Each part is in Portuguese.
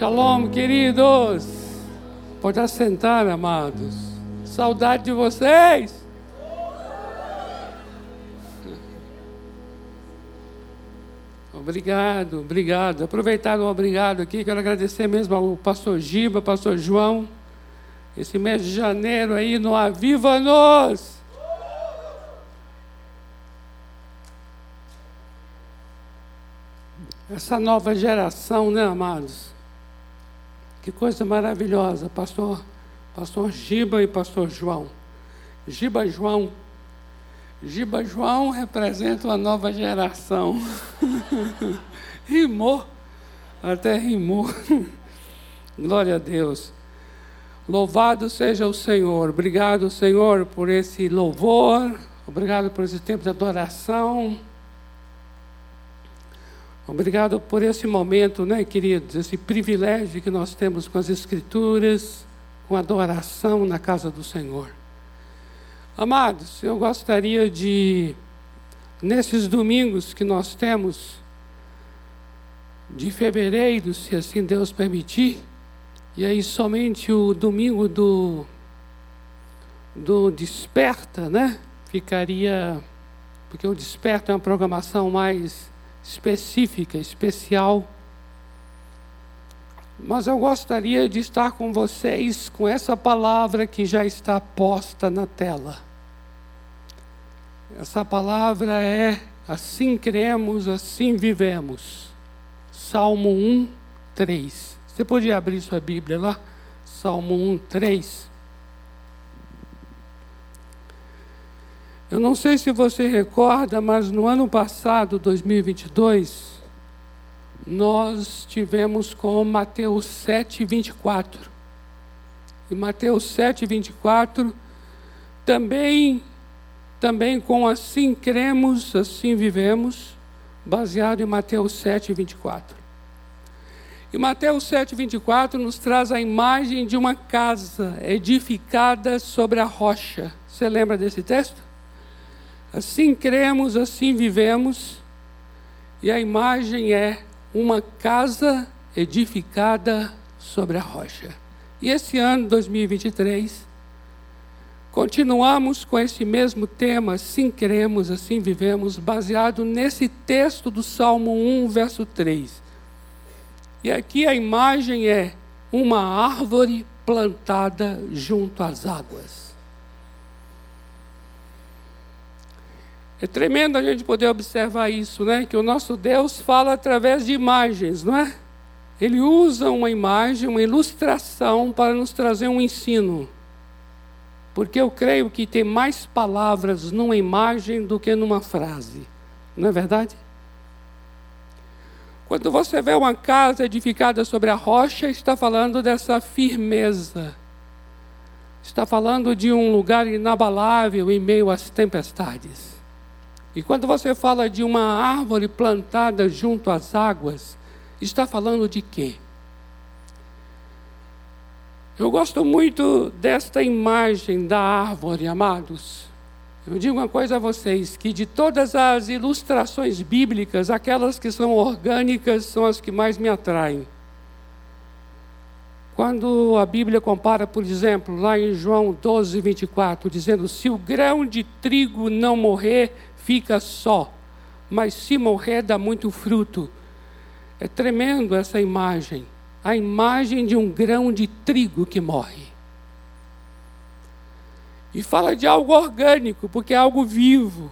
Shalom, queridos. Pode assentar, amados. Saudade de vocês. Obrigado, obrigado. Aproveitar o obrigado aqui, quero agradecer mesmo ao pastor Giba, pastor João. Esse mês de janeiro aí no Aviva-nos. Essa nova geração, né, amados? Que coisa maravilhosa, pastor, pastor Giba e pastor João. Giba João. Giba João representa uma nova geração. rimou, até rimou. Glória a Deus. Louvado seja o Senhor. Obrigado, Senhor, por esse louvor. Obrigado por esse tempo de adoração. Obrigado por esse momento, né, queridos? Esse privilégio que nós temos com as Escrituras, com a adoração na casa do Senhor. Amados, eu gostaria de, nesses domingos que nós temos, de fevereiro, se assim Deus permitir, e aí somente o domingo do, do Desperta, né? Ficaria, porque o Desperta é uma programação mais específica, especial. Mas eu gostaria de estar com vocês com essa palavra que já está posta na tela. Essa palavra é assim cremos, assim vivemos. Salmo 1, 3. Você podia abrir sua Bíblia lá? Salmo 1, 3. Eu não sei se você recorda, mas no ano passado, 2022, nós tivemos com Mateus 7, 24. E Mateus 7, 24 também, também com assim cremos, assim vivemos, baseado em Mateus 7, 24. E Mateus 7, 24 nos traz a imagem de uma casa edificada sobre a rocha. Você lembra desse texto? Assim cremos, assim vivemos, e a imagem é uma casa edificada sobre a rocha. E esse ano, 2023, continuamos com esse mesmo tema, assim cremos, assim vivemos, baseado nesse texto do Salmo 1, verso 3. E aqui a imagem é uma árvore plantada junto às águas. É tremendo a gente poder observar isso, né? Que o nosso Deus fala através de imagens, não é? Ele usa uma imagem, uma ilustração para nos trazer um ensino. Porque eu creio que tem mais palavras numa imagem do que numa frase. Não é verdade? Quando você vê uma casa edificada sobre a rocha, está falando dessa firmeza. Está falando de um lugar inabalável em meio às tempestades. E quando você fala de uma árvore plantada junto às águas, está falando de quê? Eu gosto muito desta imagem da árvore, amados. Eu digo uma coisa a vocês: que de todas as ilustrações bíblicas, aquelas que são orgânicas são as que mais me atraem. Quando a Bíblia compara, por exemplo, lá em João 12, 24, dizendo: Se o grão de trigo não morrer, fica só, mas se morrer dá muito fruto. É tremendo essa imagem a imagem de um grão de trigo que morre. E fala de algo orgânico, porque é algo vivo.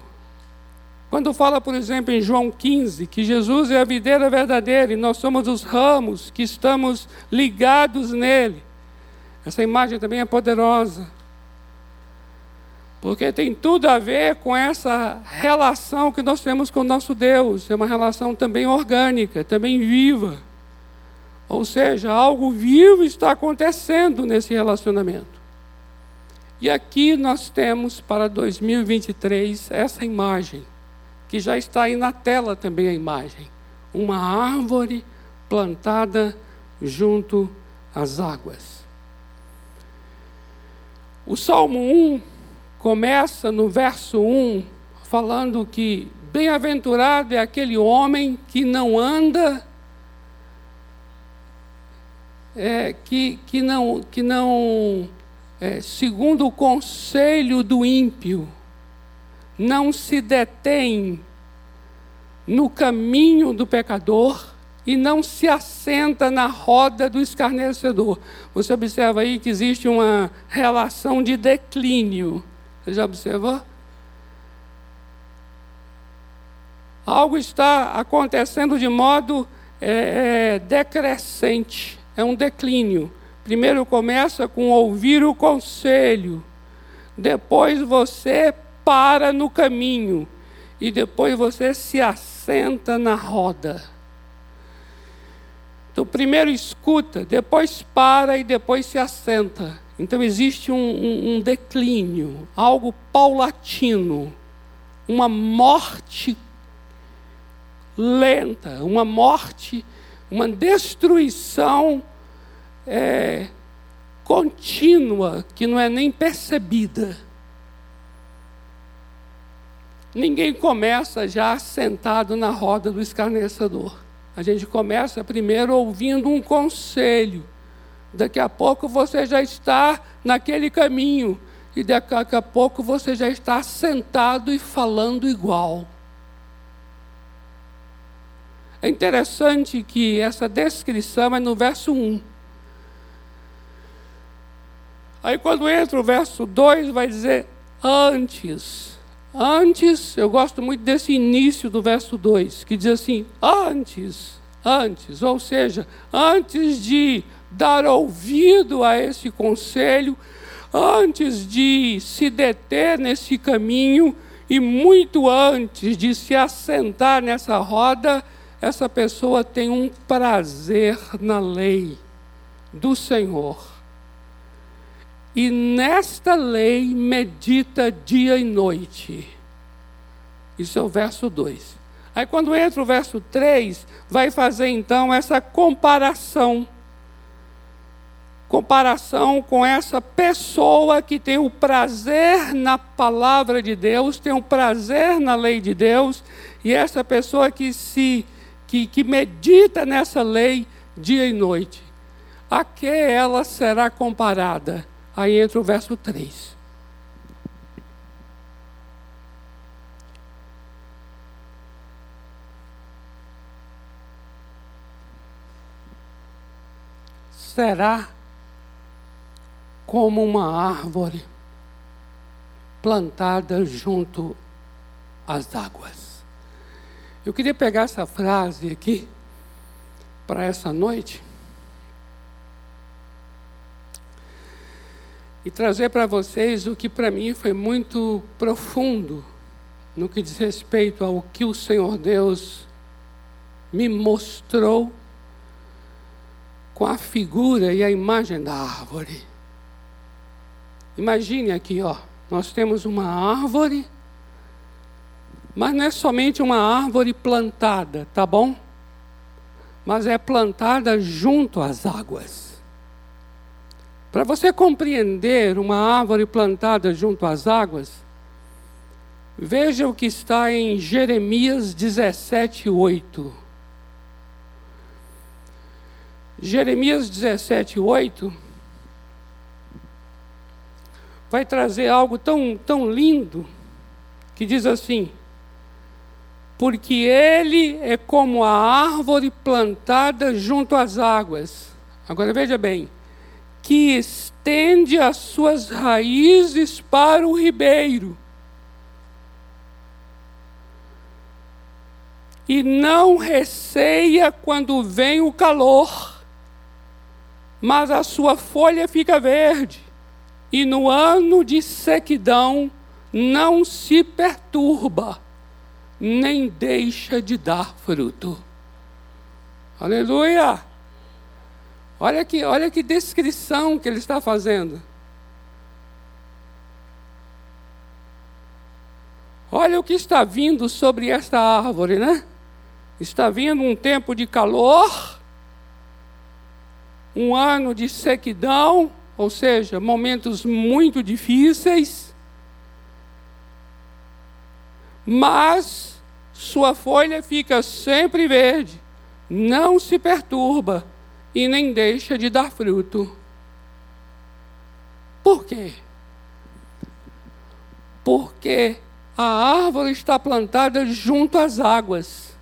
Quando fala, por exemplo, em João 15, que Jesus é a videira verdadeira e nós somos os ramos que estamos ligados nele, essa imagem também é poderosa. Porque tem tudo a ver com essa relação que nós temos com o nosso Deus. É uma relação também orgânica, também viva. Ou seja, algo vivo está acontecendo nesse relacionamento. E aqui nós temos para 2023 essa imagem, que já está aí na tela também a imagem. Uma árvore plantada junto às águas. O Salmo 1 começa no verso 1 falando que bem-aventurado é aquele homem que não anda é, que, que não, que não é, segundo o conselho do ímpio, não se detém no caminho do pecador e não se assenta na roda do escarnecedor. Você observa aí que existe uma relação de declínio. Você já observou? Algo está acontecendo de modo é, é, decrescente, é um declínio. Primeiro começa com ouvir o conselho, depois você para no caminho e depois você se assenta na roda. Então, primeiro escuta, depois para e depois se assenta. Então, existe um, um, um declínio, algo paulatino, uma morte lenta, uma morte, uma destruição é, contínua, que não é nem percebida. Ninguém começa já sentado na roda do escarnecedor. A gente começa primeiro ouvindo um conselho. Daqui a pouco você já está naquele caminho. E daqui a pouco você já está sentado e falando igual. É interessante que essa descrição é no verso 1. Aí quando entra o verso 2, vai dizer antes. Antes, eu gosto muito desse início do verso 2, que diz assim: antes, antes, ou seja, antes de dar ouvido a esse conselho, antes de se deter nesse caminho e muito antes de se assentar nessa roda, essa pessoa tem um prazer na lei do Senhor e nesta lei medita dia e noite. Isso é o verso 2. Aí quando entra o verso 3, vai fazer então essa comparação. Comparação com essa pessoa que tem o prazer na palavra de Deus, tem o prazer na lei de Deus, e essa pessoa que se que, que medita nessa lei dia e noite. A que ela será comparada? Aí entra o verso 3. Será como uma árvore plantada junto às águas. Eu queria pegar essa frase aqui para essa noite e trazer para vocês o que para mim foi muito profundo no que diz respeito ao que o Senhor Deus me mostrou com a figura e a imagem da árvore. Imagine aqui, ó, nós temos uma árvore, mas não é somente uma árvore plantada, tá bom? Mas é plantada junto às águas. Para você compreender uma árvore plantada junto às águas, veja o que está em Jeremias 17, 8. Jeremias 17, 8 vai trazer algo tão, tão lindo que diz assim: Porque ele é como a árvore plantada junto às águas. Agora veja bem que estende as suas raízes para o ribeiro. E não receia quando vem o calor, mas a sua folha fica verde, e no ano de sequidão não se perturba, nem deixa de dar fruto. Aleluia! Olha que, olha que descrição que ele está fazendo. Olha o que está vindo sobre esta árvore, né? Está vindo um tempo de calor, um ano de sequidão, ou seja, momentos muito difíceis, mas sua folha fica sempre verde, não se perturba e nem deixa de dar fruto. Por quê? Porque a árvore está plantada junto às águas,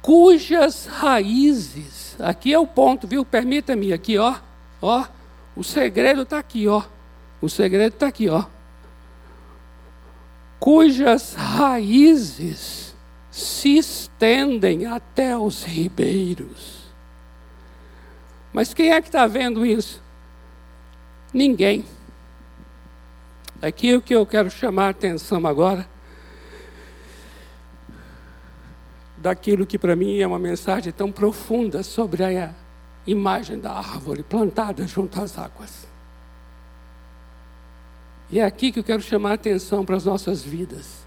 cujas raízes, aqui é o ponto, viu? Permita-me aqui, ó, ó, o segredo está aqui, ó, o segredo está aqui, ó, cujas raízes se estendem até os ribeiros. Mas quem é que está vendo isso? Ninguém. Aqui o que eu quero chamar a atenção agora, daquilo que para mim é uma mensagem tão profunda sobre a imagem da árvore plantada junto às águas. E é aqui que eu quero chamar a atenção para as nossas vidas.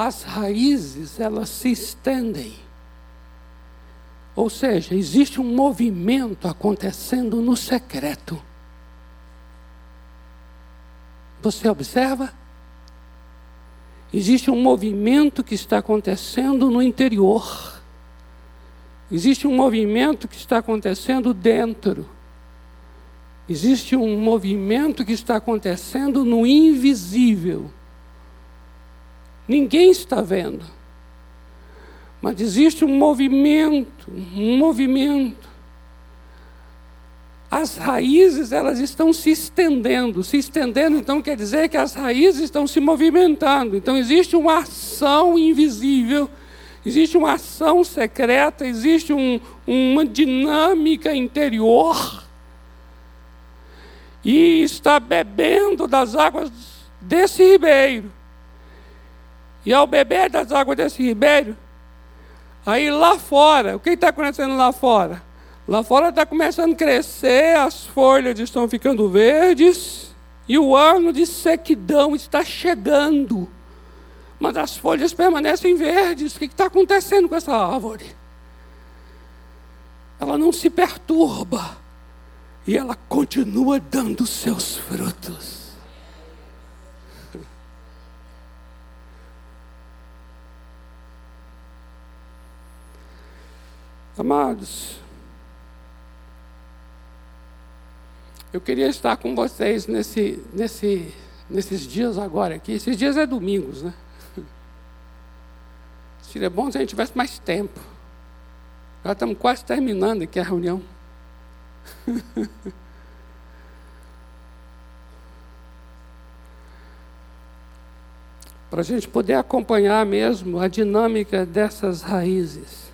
as raízes elas se estendem. Ou seja, existe um movimento acontecendo no secreto. Você observa? Existe um movimento que está acontecendo no interior. Existe um movimento que está acontecendo dentro. Existe um movimento que está acontecendo no invisível. Ninguém está vendo. Mas existe um movimento, um movimento. As raízes, elas estão se estendendo. Se estendendo, então, quer dizer que as raízes estão se movimentando. Então, existe uma ação invisível, existe uma ação secreta, existe um, uma dinâmica interior. E está bebendo das águas desse ribeiro. E ao beber das águas desse ribeiro, aí lá fora, o que está acontecendo lá fora? Lá fora está começando a crescer, as folhas estão ficando verdes, e o ano de sequidão está chegando. Mas as folhas permanecem verdes. O que está acontecendo com essa árvore? Ela não se perturba. E ela continua dando seus frutos. Amados, eu queria estar com vocês nesse, nesse, nesses dias agora aqui. Esses dias é domingos, né? Seria bom se a gente tivesse mais tempo. Já estamos quase terminando aqui a reunião. Para a gente poder acompanhar mesmo a dinâmica dessas raízes.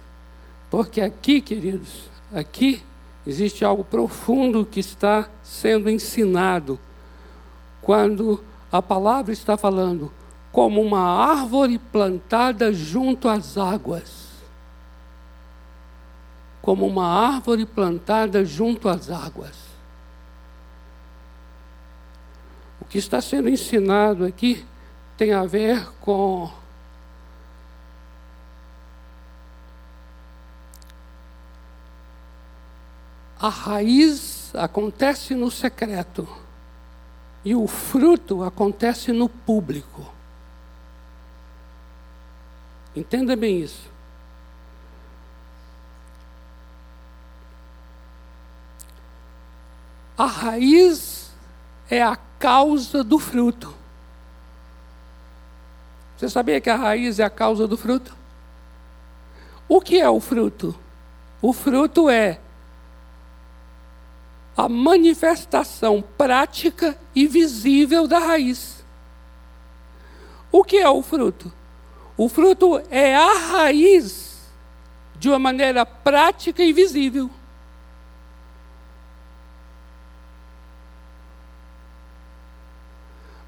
Porque aqui, queridos, aqui existe algo profundo que está sendo ensinado quando a palavra está falando como uma árvore plantada junto às águas. Como uma árvore plantada junto às águas. O que está sendo ensinado aqui tem a ver com a raiz acontece no secreto e o fruto acontece no público. Entenda bem isso. A raiz é a causa do fruto. Você sabia que a raiz é a causa do fruto? O que é o fruto? O fruto é a manifestação prática e visível da raiz. O que é o fruto? O fruto é a raiz de uma maneira prática e visível.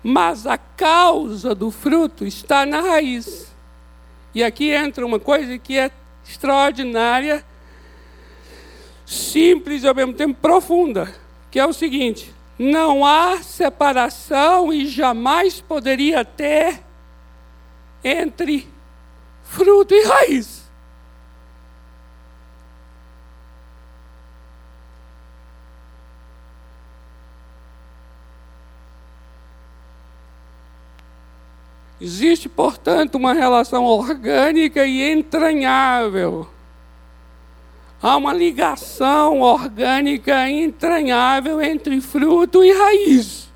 Mas a causa do fruto está na raiz. E aqui entra uma coisa que é extraordinária simples e ao mesmo tempo profunda, que é o seguinte: não há separação e jamais poderia ter entre fruto e raiz. Existe, portanto, uma relação orgânica e entranhável. Há uma ligação orgânica entranhável entre fruto e raiz.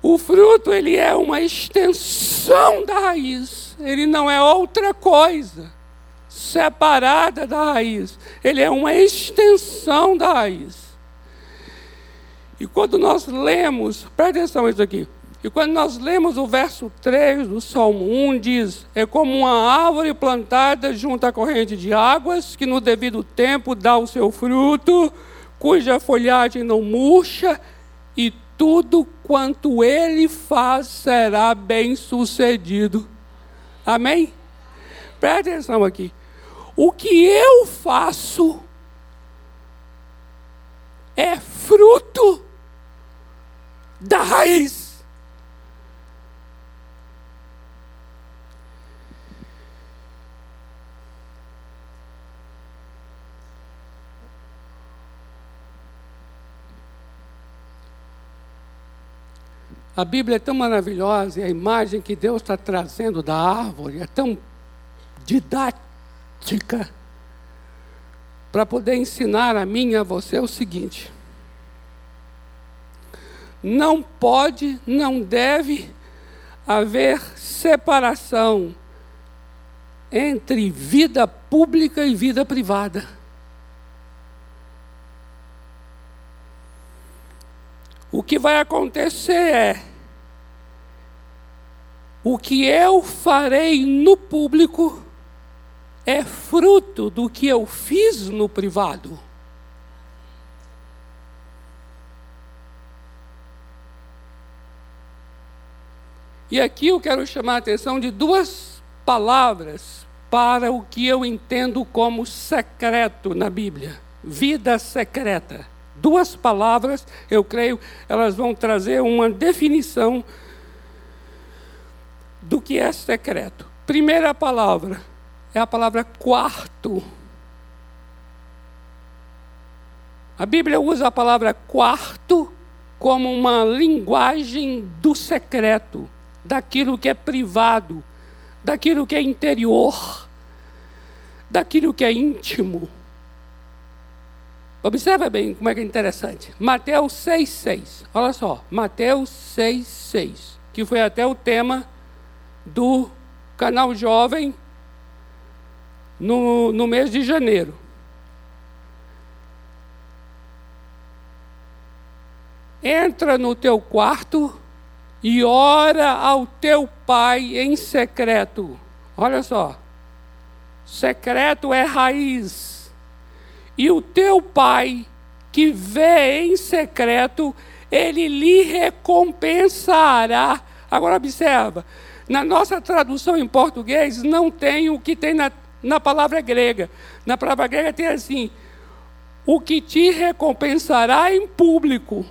O fruto ele é uma extensão da raiz, ele não é outra coisa separada da raiz, ele é uma extensão da raiz. E quando nós lemos, presta atenção isso aqui. E quando nós lemos o verso 3 do Salmo 1, diz: É como uma árvore plantada junto à corrente de águas, que no devido tempo dá o seu fruto, cuja folhagem não murcha, e tudo quanto ele faz será bem sucedido. Amém? Presta atenção aqui. O que eu faço é fruto da raiz. A Bíblia é tão maravilhosa e a imagem que Deus está trazendo da árvore é tão didática para poder ensinar a mim e a você o seguinte: não pode, não deve haver separação entre vida pública e vida privada. O que vai acontecer é o que eu farei no público é fruto do que eu fiz no privado. E aqui eu quero chamar a atenção de duas palavras para o que eu entendo como secreto na Bíblia: vida secreta. Duas palavras, eu creio, elas vão trazer uma definição do que é secreto. Primeira palavra é a palavra quarto. A Bíblia usa a palavra quarto como uma linguagem do secreto daquilo que é privado, daquilo que é interior, daquilo que é íntimo. Observa bem como é que é interessante. Mateus 6,6. Olha só, Mateus 6,6. Que foi até o tema do canal Jovem no, no mês de janeiro. Entra no teu quarto e ora ao teu pai em secreto. Olha só. Secreto é raiz. E o teu pai, que vê em secreto, ele lhe recompensará. Agora observa, na nossa tradução em português não tem o que tem na, na palavra grega. Na palavra grega tem assim: o que te recompensará em público.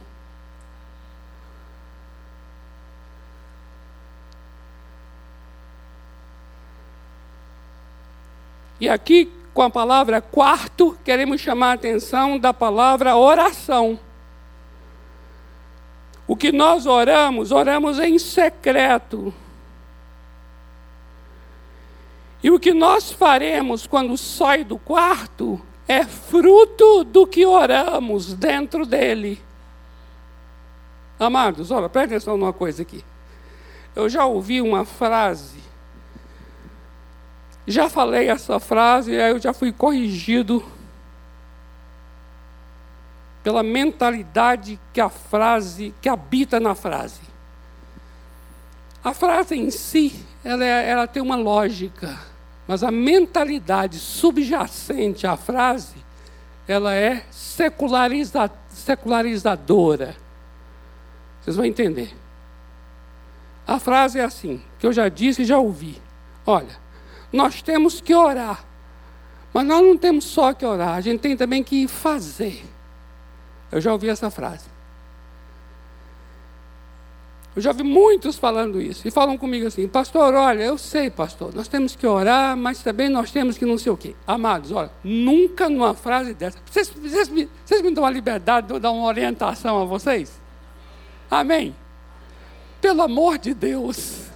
E aqui, com a palavra quarto, queremos chamar a atenção da palavra oração. O que nós oramos, oramos em secreto. E o que nós faremos quando sai do quarto é fruto do que oramos dentro dele. Amados, olha, presta atenção numa coisa aqui. Eu já ouvi uma frase já falei essa frase e aí eu já fui corrigido pela mentalidade que a frase, que habita na frase. A frase em si, ela, ela tem uma lógica, mas a mentalidade subjacente à frase, ela é seculariza, secularizadora. Vocês vão entender. A frase é assim, que eu já disse e já ouvi. Olha, nós temos que orar. Mas nós não temos só que orar, a gente tem também que fazer. Eu já ouvi essa frase. Eu já ouvi muitos falando isso. E falam comigo assim, pastor, olha, eu sei, pastor, nós temos que orar, mas também nós temos que não sei o quê. Amados, olha, nunca numa frase dessa. Vocês, vocês, me, vocês me dão a liberdade de eu dar uma orientação a vocês? Amém? Pelo amor de Deus.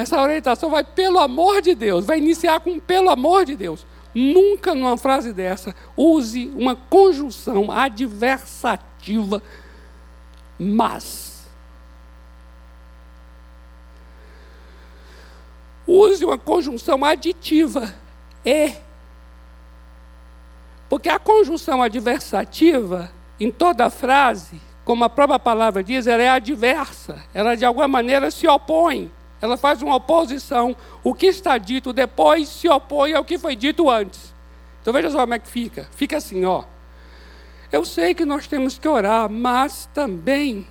Essa orientação vai pelo amor de Deus, vai iniciar com pelo amor de Deus. Nunca numa frase dessa use uma conjunção adversativa, mas. Use uma conjunção aditiva, e. Porque a conjunção adversativa, em toda frase, como a própria palavra diz, ela é adversa, ela de alguma maneira se opõe ela faz uma oposição. O que está dito depois se opõe ao que foi dito antes. Então veja só como é que fica. Fica assim, ó. Eu sei que nós temos que orar, mas também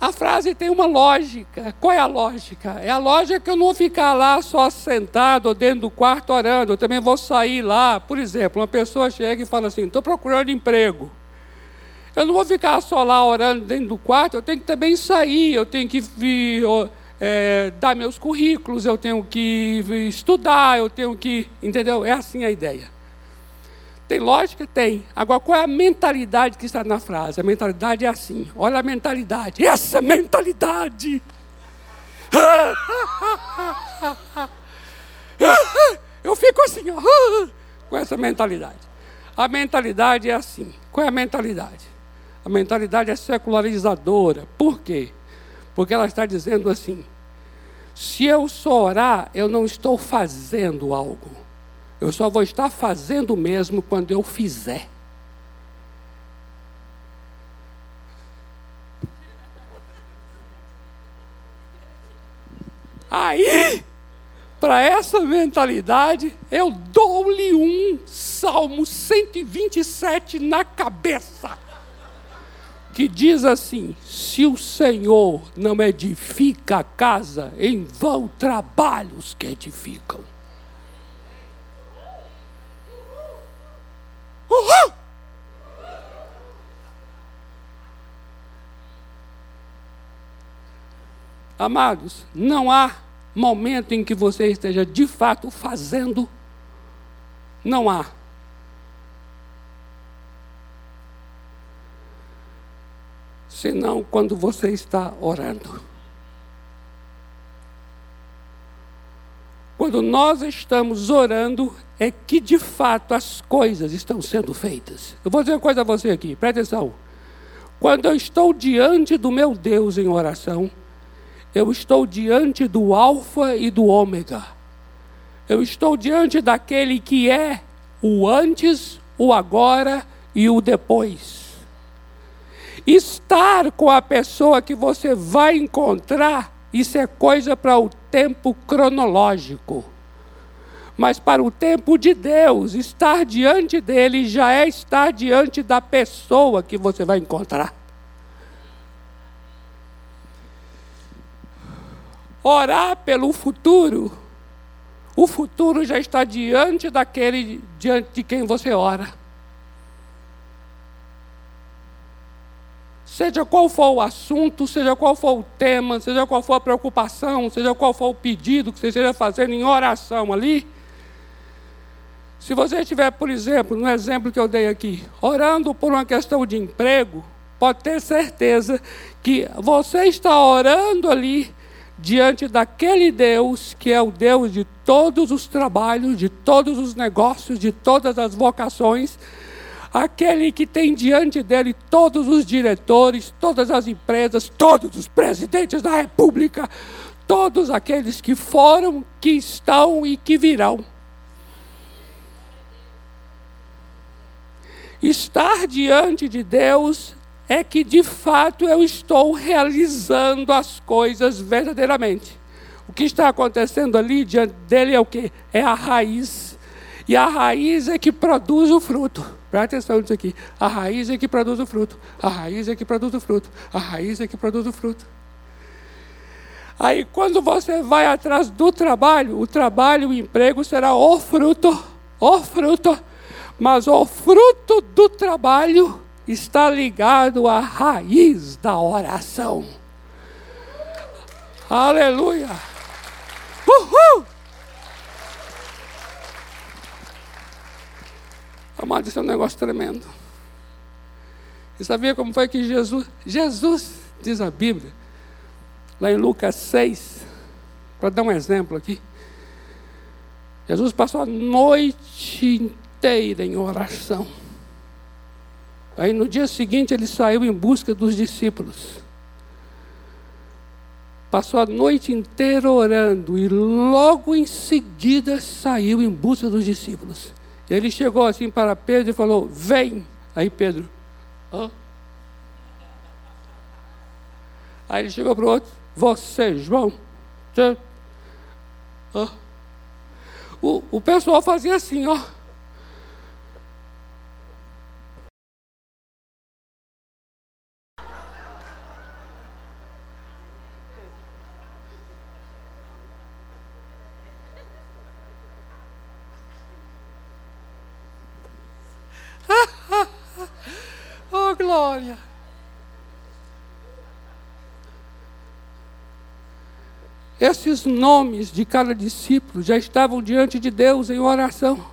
a frase tem uma lógica. Qual é a lógica? É a lógica que eu não vou ficar lá só sentado dentro do quarto orando. Eu também vou sair lá. Por exemplo, uma pessoa chega e fala assim: estou procurando emprego. Eu não vou ficar só lá orando dentro do quarto, eu tenho que também sair, eu tenho que vir é, dar meus currículos, eu tenho que estudar, eu tenho que. Entendeu? É assim a ideia. Tem lógica? Tem. Agora, qual é a mentalidade que está na frase? A mentalidade é assim. Olha a mentalidade. Essa mentalidade. Eu fico assim, ó, com essa mentalidade. A mentalidade é assim. Qual é a mentalidade? A mentalidade é secularizadora. Por quê? Porque ela está dizendo assim: se eu só orar, eu não estou fazendo algo. Eu só vou estar fazendo mesmo quando eu fizer. Aí, para essa mentalidade, eu dou-lhe um Salmo 127 na cabeça que diz assim: se o Senhor não edifica a casa, em vão trabalhos que edificam. Amados, não há momento em que você esteja de fato fazendo, não há. Senão quando você está orando. Quando nós estamos orando, é que de fato as coisas estão sendo feitas. Eu vou dizer uma coisa a você aqui, presta atenção. Quando eu estou diante do meu Deus em oração, eu estou diante do Alfa e do Ômega. Eu estou diante daquele que é o antes, o agora e o depois. Estar com a pessoa que você vai encontrar, isso é coisa para o tempo cronológico. Mas para o tempo de Deus, estar diante dele já é estar diante da pessoa que você vai encontrar. Orar pelo futuro, o futuro já está diante daquele diante de quem você ora. Seja qual for o assunto, seja qual for o tema, seja qual for a preocupação, seja qual for o pedido que você esteja fazendo em oração ali. Se você estiver, por exemplo, no exemplo que eu dei aqui, orando por uma questão de emprego, pode ter certeza que você está orando ali diante daquele Deus que é o Deus de todos os trabalhos, de todos os negócios, de todas as vocações aquele que tem diante dele todos os diretores, todas as empresas, todos os presidentes da República, todos aqueles que foram, que estão e que virão. Estar diante de Deus é que de fato eu estou realizando as coisas verdadeiramente. O que está acontecendo ali diante dele é o que? É a raiz. E a raiz é que produz o fruto. Presta atenção nisso aqui. A raiz é que produz o fruto. A raiz é que produz o fruto. A raiz é que produz o fruto. Aí, quando você vai atrás do trabalho, o trabalho, o emprego será o fruto. O fruto. Mas o fruto do trabalho está ligado à raiz da oração. Aleluia. Uhul! Amado, isso é um negócio tremendo. E sabia como foi que Jesus, Jesus, diz a Bíblia, lá em Lucas 6, para dar um exemplo aqui, Jesus passou a noite inteira em oração. Aí no dia seguinte ele saiu em busca dos discípulos. Passou a noite inteira orando e logo em seguida saiu em busca dos discípulos. Ele chegou assim para Pedro e falou: Vem. Aí Pedro, Hã? Aí ele chegou para o outro: Você, João. Hã? O, o pessoal fazia assim, ó. oh, glória. Esses nomes de cada discípulo já estavam diante de Deus em oração.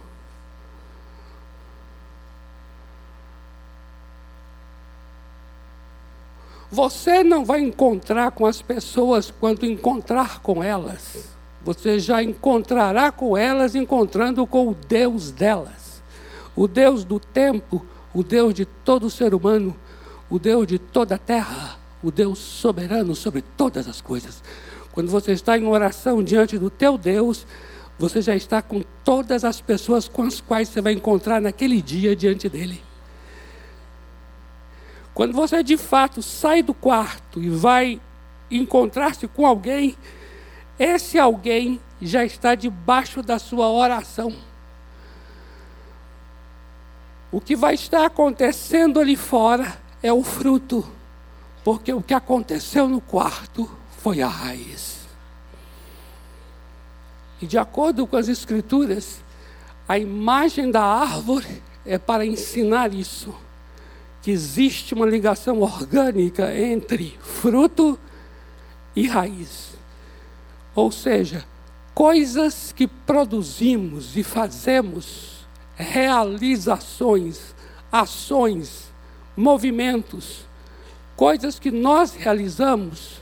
Você não vai encontrar com as pessoas quando encontrar com elas. Você já encontrará com elas encontrando com o Deus delas. O Deus do tempo, o Deus de todo ser humano, o Deus de toda a terra, o Deus soberano sobre todas as coisas. Quando você está em oração diante do teu Deus, você já está com todas as pessoas com as quais você vai encontrar naquele dia diante dele. Quando você de fato sai do quarto e vai encontrar-se com alguém, esse alguém já está debaixo da sua oração. O que vai estar acontecendo ali fora é o fruto, porque o que aconteceu no quarto foi a raiz. E de acordo com as Escrituras, a imagem da árvore é para ensinar isso, que existe uma ligação orgânica entre fruto e raiz. Ou seja, coisas que produzimos e fazemos, realizações, ações, movimentos, coisas que nós realizamos,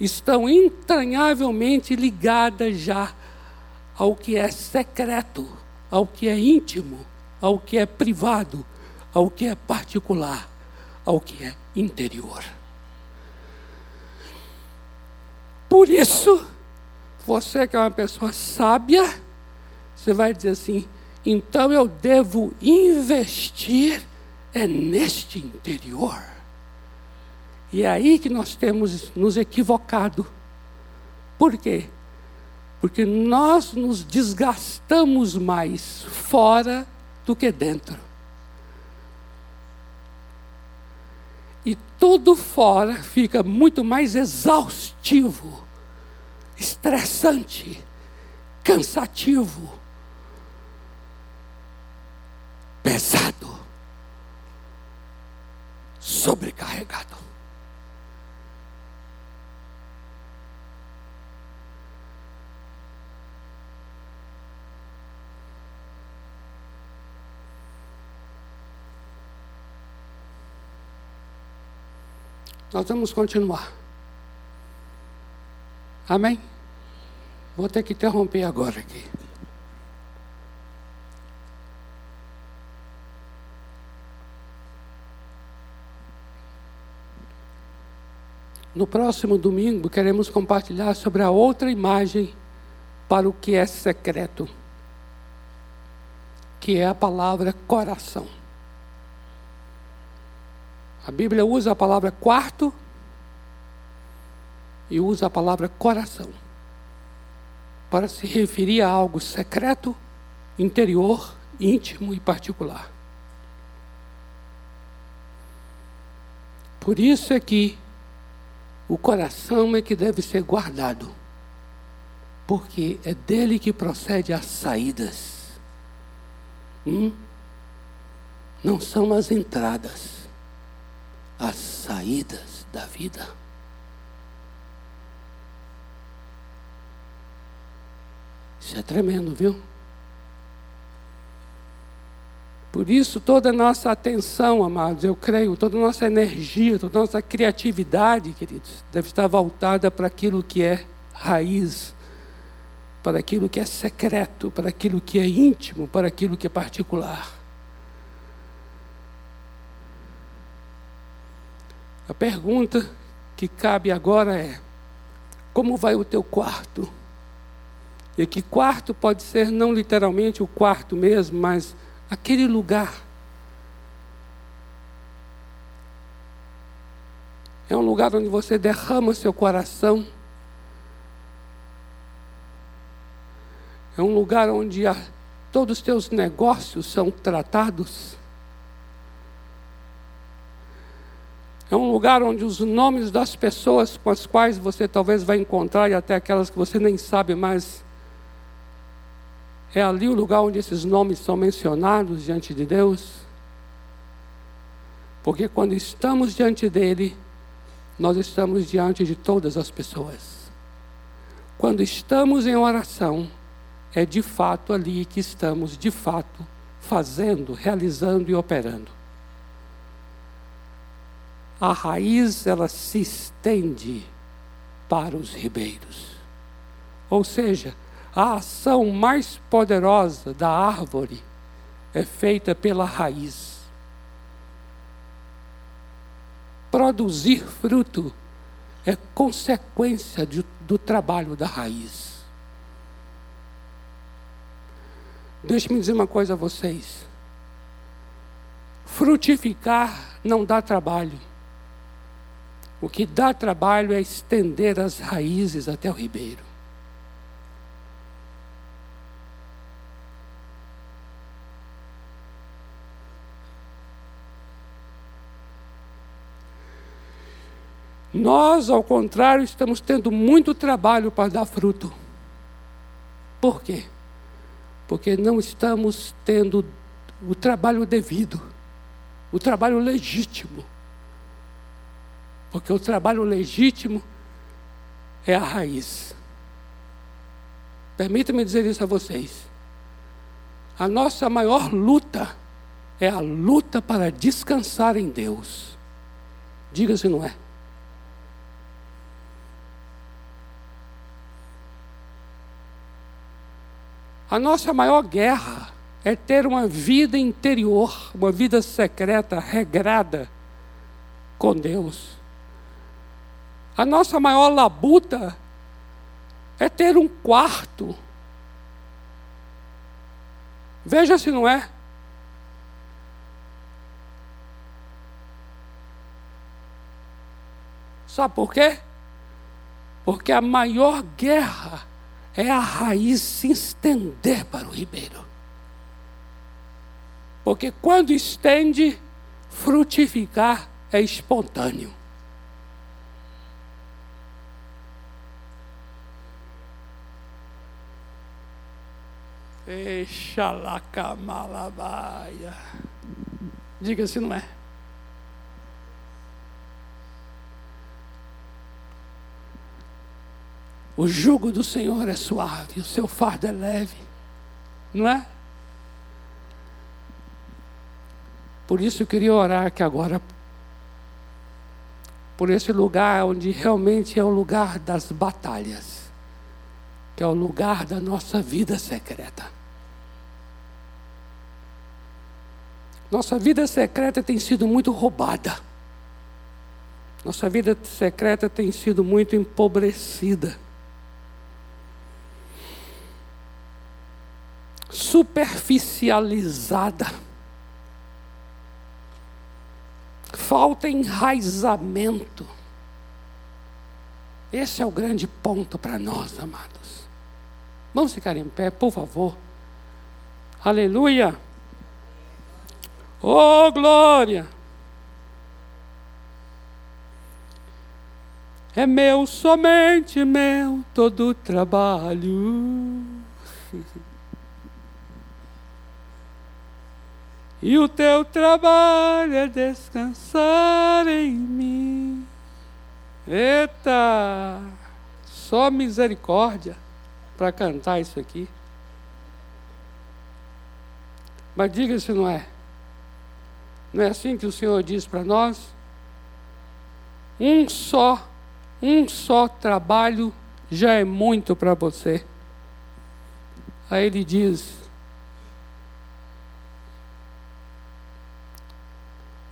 estão entranhavelmente ligadas já ao que é secreto, ao que é íntimo, ao que é privado, ao que é particular, ao que é interior. Por isso, você que é uma pessoa sábia, você vai dizer assim: então eu devo investir é neste interior. E é aí que nós temos nos equivocado. Por quê? Porque nós nos desgastamos mais fora do que dentro. E tudo fora fica muito mais exaustivo, estressante, cansativo, pesado, sobrecarregado. Nós vamos continuar. Amém? Vou ter que interromper agora aqui. No próximo domingo, queremos compartilhar sobre a outra imagem para o que é secreto, que é a palavra coração. A Bíblia usa a palavra quarto e usa a palavra coração para se referir a algo secreto, interior, íntimo e particular. Por isso é que o coração é que deve ser guardado, porque é dele que procede as saídas. Hum? Não são as entradas as saídas da vida. Isso é tremendo, viu? Por isso, toda a nossa atenção, amados, eu creio, toda a nossa energia, toda a nossa criatividade, queridos, deve estar voltada para aquilo que é raiz, para aquilo que é secreto, para aquilo que é íntimo, para aquilo que é particular. A pergunta que cabe agora é: como vai o teu quarto? E que quarto pode ser não literalmente o quarto mesmo, mas aquele lugar. É um lugar onde você derrama seu coração. É um lugar onde a, todos os teus negócios são tratados. É um lugar onde os nomes das pessoas com as quais você talvez vai encontrar, e até aquelas que você nem sabe mais, é ali o lugar onde esses nomes são mencionados diante de Deus? Porque quando estamos diante dele, nós estamos diante de todas as pessoas. Quando estamos em oração, é de fato ali que estamos, de fato, fazendo, realizando e operando. A raiz, ela se estende para os ribeiros. Ou seja, a ação mais poderosa da árvore é feita pela raiz. Produzir fruto é consequência de, do trabalho da raiz. Deixe-me dizer uma coisa a vocês. Frutificar não dá trabalho. O que dá trabalho é estender as raízes até o ribeiro. Nós, ao contrário, estamos tendo muito trabalho para dar fruto. Por quê? Porque não estamos tendo o trabalho devido, o trabalho legítimo. Porque o trabalho legítimo é a raiz. Permita-me dizer isso a vocês. A nossa maior luta é a luta para descansar em Deus. Diga se não é. A nossa maior guerra é ter uma vida interior, uma vida secreta, regrada com Deus. A nossa maior labuta é ter um quarto. Veja se não é. Sabe por quê? Porque a maior guerra é a raiz se estender para o ribeiro. Porque quando estende, frutificar é espontâneo. Exalacamalabaia. Diga se não é. O jugo do Senhor é suave, o seu fardo é leve, não é? Por isso eu queria orar aqui agora, por esse lugar onde realmente é o lugar das batalhas, que é o lugar da nossa vida secreta. Nossa vida secreta tem sido muito roubada. Nossa vida secreta tem sido muito empobrecida. Superficializada. Falta enraizamento. Esse é o grande ponto para nós, amados. Vamos ficar em pé, por favor. Aleluia. Oh, glória. É meu, somente meu, todo trabalho. E o teu trabalho é descansar em mim. Eita! Só misericórdia para cantar isso aqui. Mas diga se não é. Não é assim que o Senhor diz para nós? Um só, um só trabalho já é muito para você. Aí ele diz: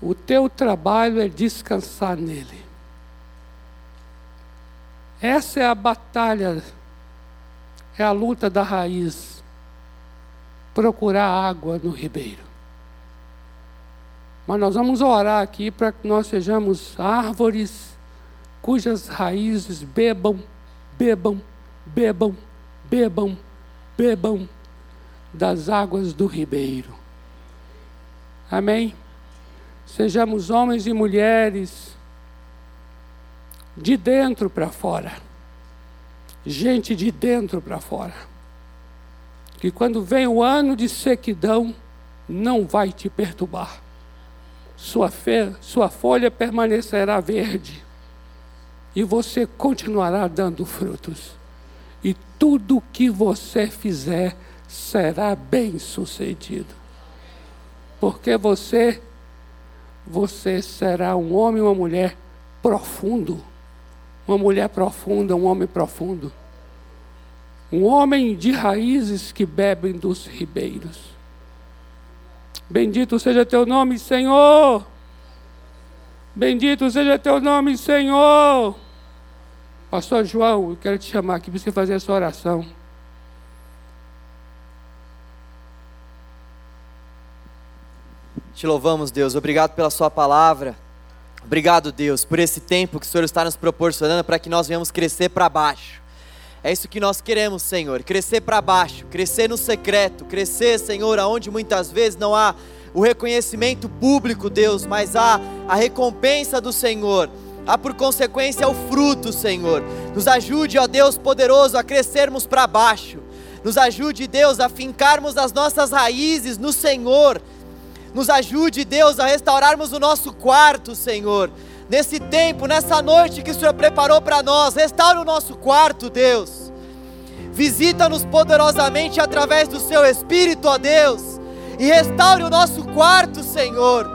O teu trabalho é descansar nele. Essa é a batalha, é a luta da raiz. Procurar água no ribeiro. Mas nós vamos orar aqui para que nós sejamos árvores cujas raízes bebam, bebam, bebam, bebam, bebam das águas do ribeiro. Amém? Sejamos homens e mulheres de dentro para fora. Gente de dentro para fora. Que quando vem o ano de sequidão, não vai te perturbar sua, sua folha permanecerá verde e você continuará dando frutos. E tudo que você fizer será bem sucedido. Porque você, você será um homem e uma mulher profundo. Uma mulher profunda, um homem profundo. Um homem de raízes que bebem dos ribeiros. Bendito seja teu nome, Senhor. Bendito seja teu nome, Senhor. Pastor João, eu quero te chamar aqui para você fazer essa oração. Te louvamos, Deus. Obrigado pela Sua palavra. Obrigado, Deus, por esse tempo que o Senhor está nos proporcionando para que nós venhamos crescer para baixo. É isso que nós queremos, Senhor. Crescer para baixo, crescer no secreto, crescer, Senhor, aonde muitas vezes não há o reconhecimento público, Deus, mas há a recompensa do Senhor. Há por consequência o fruto, Senhor. Nos ajude, ó Deus poderoso, a crescermos para baixo. Nos ajude, Deus, a fincarmos as nossas raízes no Senhor. Nos ajude, Deus, a restaurarmos o nosso quarto, Senhor nesse tempo, nessa noite que o Senhor preparou para nós. Restaure o nosso quarto, Deus. Visita-nos poderosamente através do Seu Espírito, ó Deus. E restaure o nosso quarto, Senhor.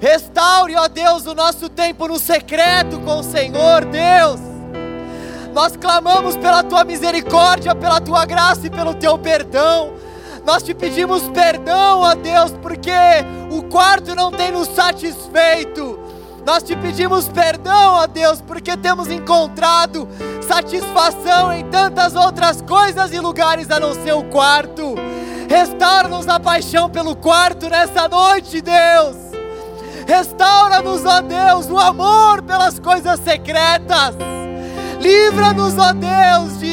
Restaure, ó Deus, o nosso tempo no secreto com o Senhor, Deus. Nós clamamos pela tua misericórdia, pela tua graça e pelo teu perdão. Nós te pedimos perdão, ó Deus, porque o quarto não tem nos satisfeito. Nós te pedimos perdão, ó Deus, porque temos encontrado satisfação em tantas outras coisas e lugares a não ser o quarto. Restaura-nos a paixão pelo quarto nessa noite, Deus. Restaura-nos, ó Deus, o amor pelas coisas secretas. Livra-nos, ó Deus, de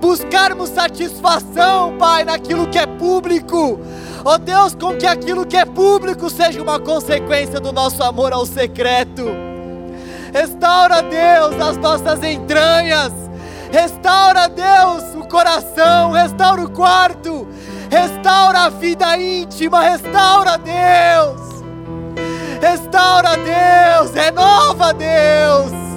buscarmos satisfação, Pai, naquilo que é público Ó oh Deus, com que aquilo que é público seja uma consequência do nosso amor ao secreto. Restaura, Deus, as nossas entranhas. Restaura, Deus, o coração. Restaura o quarto. Restaura a vida íntima. Restaura, Deus. Restaura, Deus. Renova, Deus.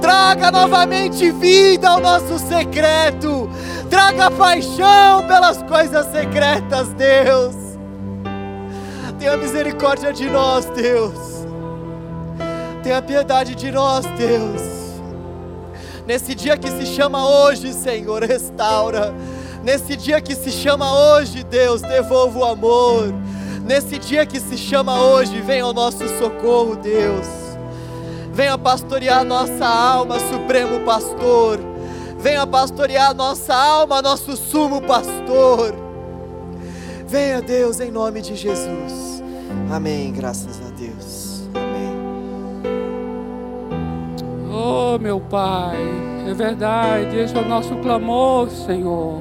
Traga novamente vida ao nosso secreto traga paixão pelas coisas secretas, Deus. Tenha misericórdia de nós, Deus. Tenha piedade de nós, Deus. Nesse dia que se chama hoje, Senhor, restaura. Nesse dia que se chama hoje, Deus, devolva o amor. Nesse dia que se chama hoje, venha ao nosso socorro, Deus. Venha pastorear nossa alma, Supremo Pastor venha pastorear nossa alma, nosso sumo pastor. Venha, Deus, em nome de Jesus. Amém. Graças a Deus. Amém. Oh, meu Pai, é verdade, esse é o nosso clamor, Senhor.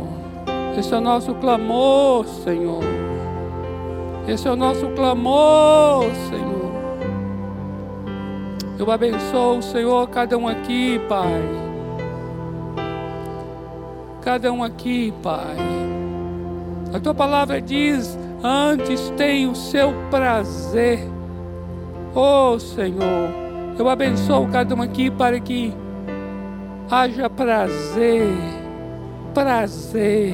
Esse é o nosso clamor, Senhor. Esse é o nosso clamor, Senhor. Eu abençoo, Senhor, cada um aqui, Pai cada um aqui, Pai. A tua palavra diz: antes tem o seu prazer. Oh Senhor, eu abençoo cada um aqui para que haja prazer, prazer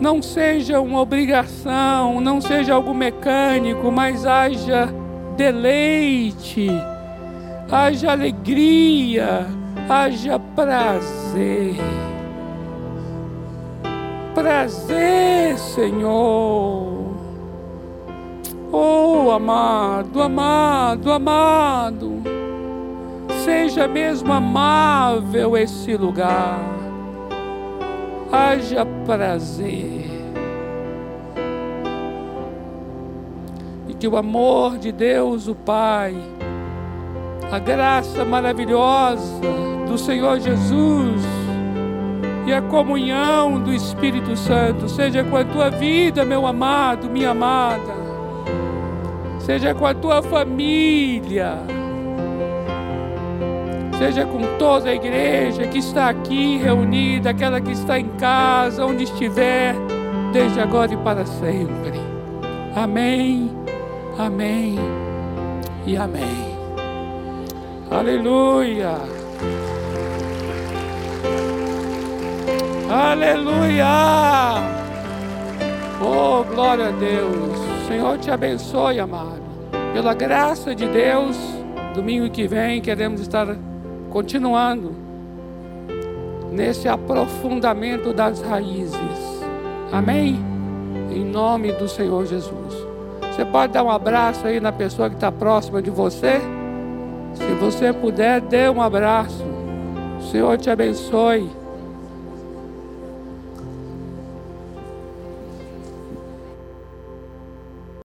não seja uma obrigação, não seja algo mecânico, mas haja deleite, haja alegria, haja prazer. Prazer, Senhor. Oh, amado, amado, amado. Seja mesmo amável esse lugar haja prazer. Que o amor de Deus, o Pai, a graça maravilhosa do Senhor Jesus e a comunhão do Espírito Santo seja com a tua vida, meu amado, minha amada, seja com a tua família. Seja com toda a igreja que está aqui reunida, aquela que está em casa, onde estiver, desde agora e para sempre. Amém, amém e amém. Aleluia. Aleluia. Oh, glória a Deus. Senhor te abençoe, amado. Pela graça de Deus, domingo que vem queremos estar continuando nesse aprofundamento das raízes. Amém? Em nome do Senhor Jesus. Você pode dar um abraço aí na pessoa que está próxima de você? Se você puder, dê um abraço. O Senhor te abençoe.